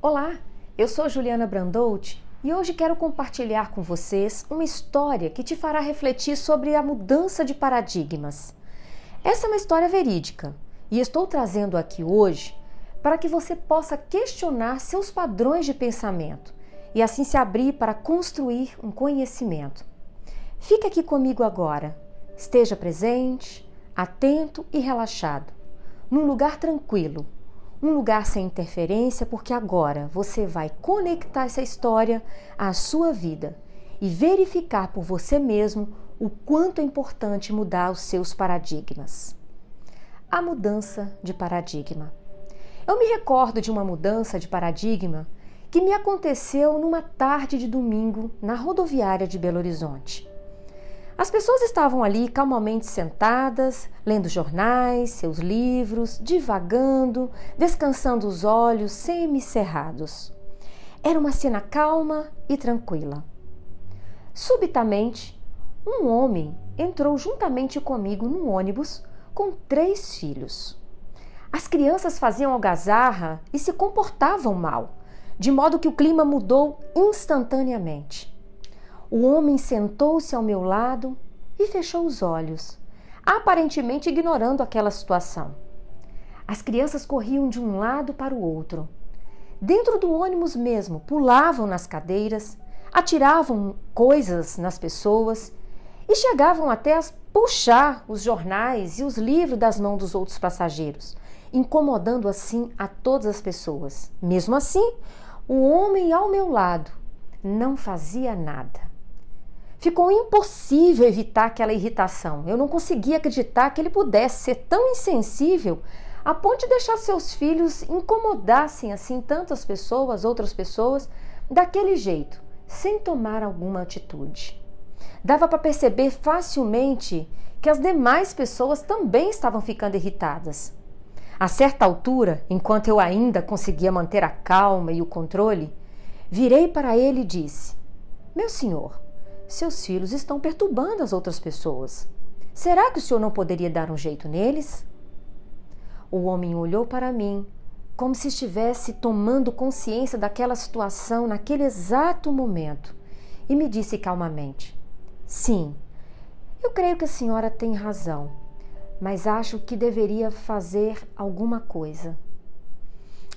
Olá, eu sou Juliana Brandout e hoje quero compartilhar com vocês uma história que te fará refletir sobre a mudança de paradigmas. Essa é uma história verídica e estou trazendo aqui hoje para que você possa questionar seus padrões de pensamento e assim se abrir para construir um conhecimento. Fique aqui comigo agora. Esteja presente, atento e relaxado, num lugar tranquilo um lugar sem interferência, porque agora você vai conectar essa história à sua vida e verificar por você mesmo o quanto é importante mudar os seus paradigmas. A mudança de paradigma. Eu me recordo de uma mudança de paradigma que me aconteceu numa tarde de domingo na rodoviária de Belo Horizonte. As pessoas estavam ali calmamente sentadas, lendo jornais, seus livros, divagando, descansando os olhos semicerrados. Era uma cena calma e tranquila. Subitamente, um homem entrou juntamente comigo num ônibus com três filhos. As crianças faziam algazarra e se comportavam mal, de modo que o clima mudou instantaneamente. O homem sentou-se ao meu lado e fechou os olhos, aparentemente ignorando aquela situação. As crianças corriam de um lado para o outro. Dentro do ônibus mesmo, pulavam nas cadeiras, atiravam coisas nas pessoas e chegavam até a puxar os jornais e os livros das mãos dos outros passageiros, incomodando assim a todas as pessoas. Mesmo assim, o homem ao meu lado não fazia nada. Ficou impossível evitar aquela irritação. Eu não conseguia acreditar que ele pudesse ser tão insensível a ponto de deixar seus filhos incomodassem assim tantas pessoas, outras pessoas, daquele jeito, sem tomar alguma atitude. Dava para perceber facilmente que as demais pessoas também estavam ficando irritadas. A certa altura, enquanto eu ainda conseguia manter a calma e o controle, virei para ele e disse: Meu senhor, seus filhos estão perturbando as outras pessoas. Será que o senhor não poderia dar um jeito neles? O homem olhou para mim, como se estivesse tomando consciência daquela situação naquele exato momento, e me disse calmamente: Sim, eu creio que a senhora tem razão, mas acho que deveria fazer alguma coisa.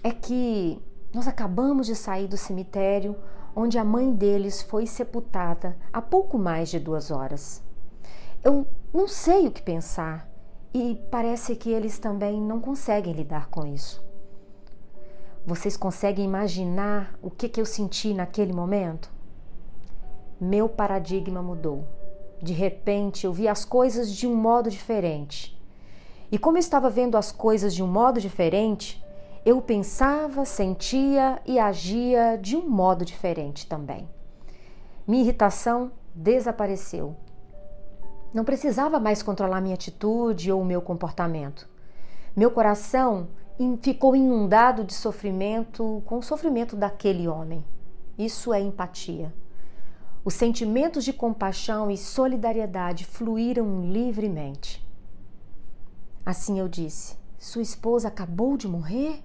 É que nós acabamos de sair do cemitério onde a mãe deles foi sepultada há pouco mais de duas horas. Eu não sei o que pensar e parece que eles também não conseguem lidar com isso. Vocês conseguem imaginar o que, que eu senti naquele momento? Meu paradigma mudou. De repente, eu vi as coisas de um modo diferente. E como eu estava vendo as coisas de um modo diferente, eu pensava, sentia e agia de um modo diferente também. Minha irritação desapareceu. Não precisava mais controlar minha atitude ou o meu comportamento. Meu coração ficou inundado de sofrimento com o sofrimento daquele homem. Isso é empatia. Os sentimentos de compaixão e solidariedade fluíram livremente. Assim eu disse: Sua esposa acabou de morrer?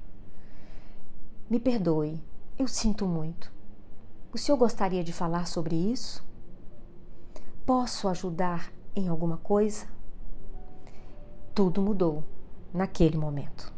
Me perdoe, eu sinto muito. O senhor gostaria de falar sobre isso? Posso ajudar em alguma coisa? Tudo mudou naquele momento.